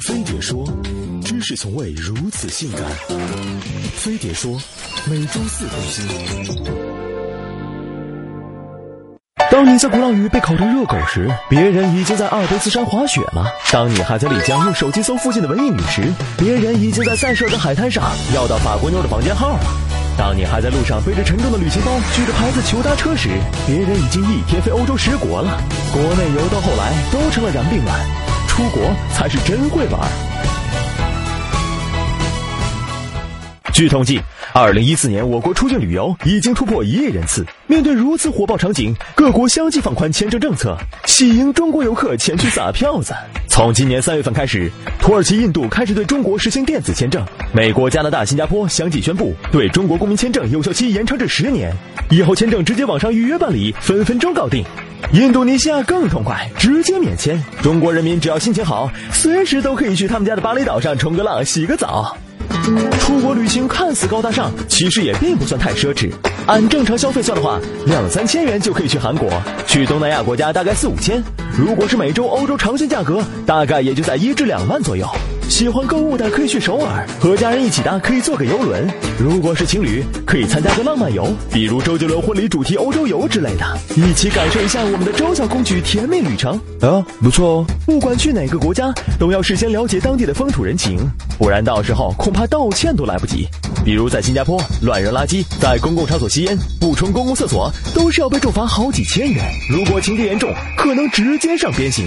飞碟说，知识从未如此性感。飞碟说，每周四更新。当你在鼓浪屿被烤成热狗时，别人已经在阿尔卑斯山滑雪了；当你还在丽江用手机搜附近的文艺女时，别人已经在塞舌尔的海滩上要到法国妞的房间号了；当你还在路上背着沉重的旅行包，举着牌子求搭车时，别人已经一天飞欧洲十国了。国内游到后来都成了燃病卵，出国才是真会玩。据统计，二零一四年我国出境旅游已经突破一亿人次。面对如此火爆场景，各国相继放宽签证政策，喜迎中国游客前去撒票子。从今年三月份开始，土耳其、印度开始对中国实行电子签证；美国、加拿大、新加坡相继宣布对中国公民签证有效期延长至十年，以后签证直接网上预约办理，分分钟搞定。印度尼西亚更痛快，直接免签。中国人民只要心情好，随时都可以去他们家的巴厘岛上冲个浪、洗个澡。出国旅行看似高大上，其实也并不算太奢侈。按正常消费算的话，两三千元就可以去韩国，去东南亚国家大概四五千。如果是美洲、欧洲长线价格，大概也就在一至两万左右。喜欢购物的可以去首尔，和家人一起的可以坐个游轮。如果是情侣，可以参加个浪漫游，比如周杰伦婚礼主题欧洲游之类的，一起感受一下我们的周小公举甜蜜旅程啊，不错哦。不管去哪个国家，都要事先了解当地的风土人情，不然到时候恐怕道歉都来不及。比如在新加坡乱扔垃圾，在公共场所吸烟，不冲公共厕所，都是要被重罚好几千元。如果情节严重，可能直接上鞭刑。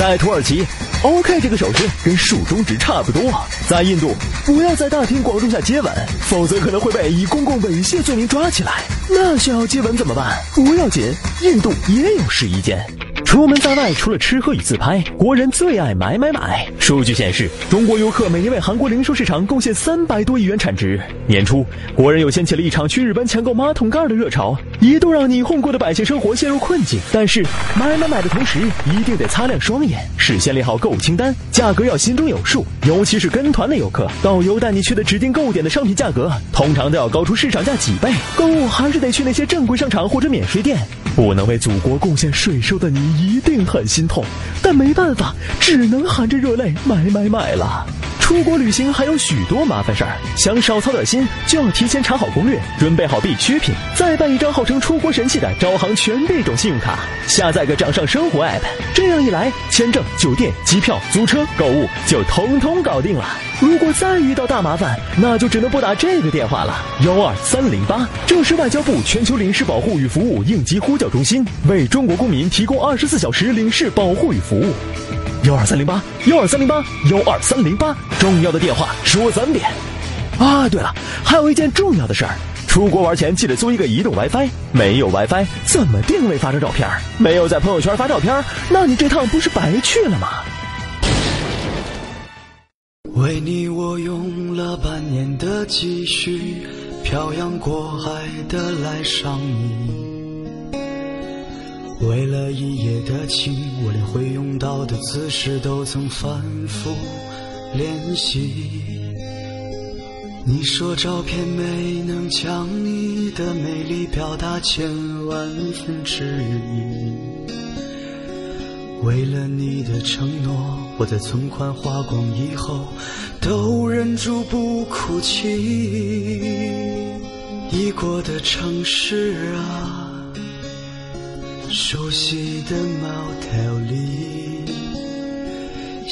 在土耳其，OK 这个手势跟竖中指差不多。在印度，不要在大庭广众下接吻，否则可能会被以公共猥亵罪名抓起来。那想要接吻怎么办？不要紧，印度也有试衣间。出门在外，除了吃喝与自拍，国人最爱买买买。数据显示，中国游客每年为韩国零售市场贡献三百多亿元产值。年初，国人又掀起了一场去日本抢购马桶盖的热潮，一度让霓虹国的百姓生活陷入困境。但是，买买买的同时，一定得擦亮双眼，事先列好购物清单，价格要心中有数。尤其是跟团的游客，导游带你去的指定购物点的商品价格，通常都要高出市场价几倍。购物还是得去那些正规商场或者免税店。不能为祖国贡献税收的你一定很心痛，但没办法，只能含着热泪买买买了。出国旅行还有许多麻烦事儿，想少操点心，就要提前查好攻略，准备好必需品，再办一张号称出国神器的招行全币种信用卡，下载个掌上生活 app，这样一来，签证、酒店、机票、租车、购物就通通搞定了。如果再遇到大麻烦，那就只能拨打这个电话了：幺二三零八。这是外交部全球领事保护与服务应急呼叫中心，为中国公民提供二十四小时领事保护与服务。幺二三零八，幺二三零八，幺二三零八，重要的电话说三遍。啊，对了，还有一件重要的事儿，出国玩前记得租一个移动 WiFi。没有 WiFi 怎么定位发张照片？没有在朋友圈发照片，那你这趟不是白去了吗？为你我用了半年的积蓄，漂洋过海的来上你。为了一夜的情，我连会用到的姿势都曾反复练习。你说照片没能将你的美丽表达千万分之一。为了你的承诺，我在存款花光以后都忍住不哭泣。已过的城市啊。熟悉的 motel 里，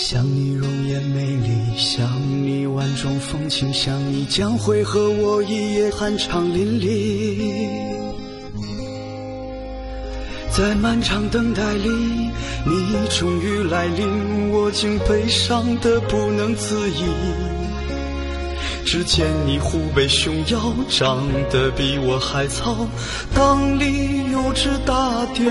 想你容颜美丽，想你万种风情，想你将会和我一夜酣畅淋漓。在漫长等待里，你终于来临，我竟悲伤的不能自已。只见你虎背熊腰，长得比我还糙，裆里有只大雕。